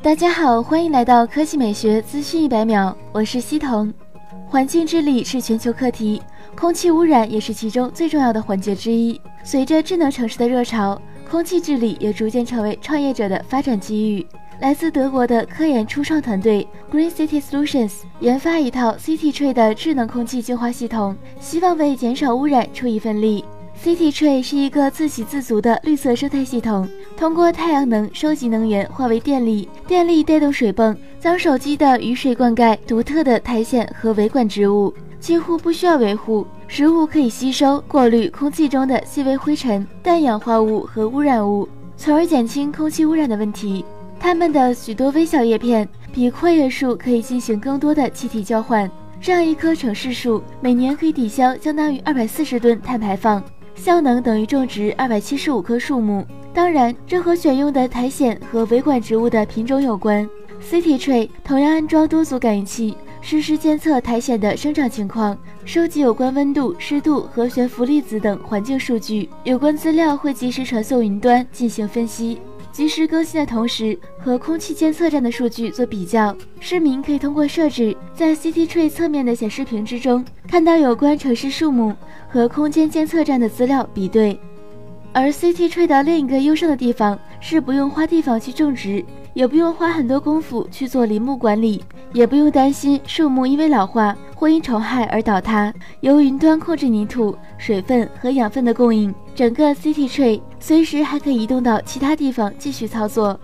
大家好，欢迎来到科技美学资讯一百秒，我是西彤。环境治理是全球课题，空气污染也是其中最重要的环节之一。随着智能城市的热潮，空气治理也逐渐成为创业者的发展机遇。来自德国的科研初创团队 Green City Solutions 研发一套 City Tree 的智能空气净化系统，希望为减少污染出一份力。City Tree 是一个自给自足的绿色生态系统，通过太阳能收集能源化为电力，电力带动水泵，将手机的雨水灌溉独特的苔藓和维管植物，几乎不需要维护。植物可以吸收、过滤空气中的细微灰尘、氮氧化物和污染物，从而减轻空气污染的问题。它们的许多微小叶片比阔叶树可以进行更多的气体交换。这样一棵城市树每年可以抵消相当于二百四十吨碳排放。效能等于种植二百七十五棵树木。当然，这和选用的苔藓和维管植物的品种有关。City Tree 同样安装多组感应器，实时监测苔藓的生长情况，收集有关温度、湿度和悬浮粒子等环境数据。有关资料会及时传送云端进行分析。及时更新的同时，和空气监测站的数据做比较。市民可以通过设置，在 City Tree 侧面的显示屏之中，看到有关城市树木和空间监测站的资料比对。而 CT Tree 的另一个优胜的地方是不用花地方去种植。也不用花很多功夫去做林木管理，也不用担心树木因为老化或因虫害而倒塌。由云端控制泥土、水分和养分的供应，整个 CT Tree 随时还可以移动到其他地方继续操作。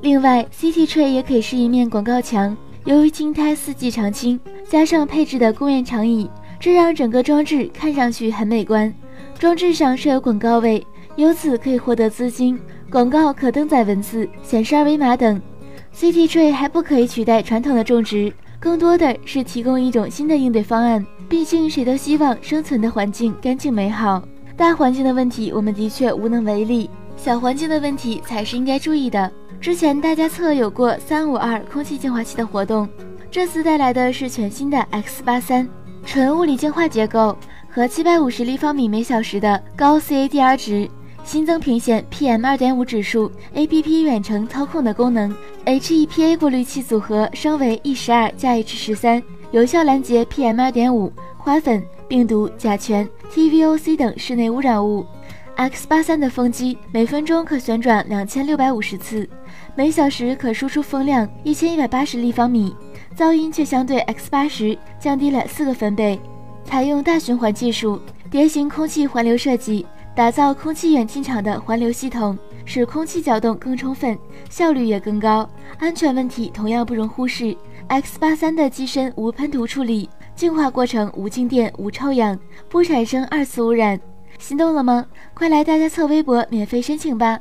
另外，CT Tree 也可以是一面广告墙。由于青苔四季常青，加上配置的公园长椅，这让整个装置看上去很美观。装置上设有广告位，由此可以获得资金。广告可登载文字、显示二维码等。CT tree 还不可以取代传统的种植，更多的是提供一种新的应对方案。毕竟谁都希望生存的环境干净美好。大环境的问题我们的确无能为力，小环境的问题才是应该注意的。之前大家测有过三五二空气净化器的活动，这次带来的是全新的 X 八三，纯物理净化结构和七百五十立方米每小时的高 CADR 值。新增屏显 PM 二点五指数，APP 远程操控的功能，HEPA 过滤器组合升为 E 十二加 H 十三，有效拦截 PM 二点五、花粉、病毒、甲醛、TVOC 等室内污染物。X 八三的风机每分钟可旋转两千六百五十次，每小时可输出风量一千一百八十立方米，噪音却相对 X 八十降低了四个分贝。采用大循环技术，蝶形空气环流设计。打造空气远近场的环流系统，使空气搅动更充分，效率也更高。安全问题同样不容忽视。X 八三的机身无喷涂处理，净化过程无静电、无臭氧，不产生二次污染。心动了吗？快来大家测微博免费申请吧！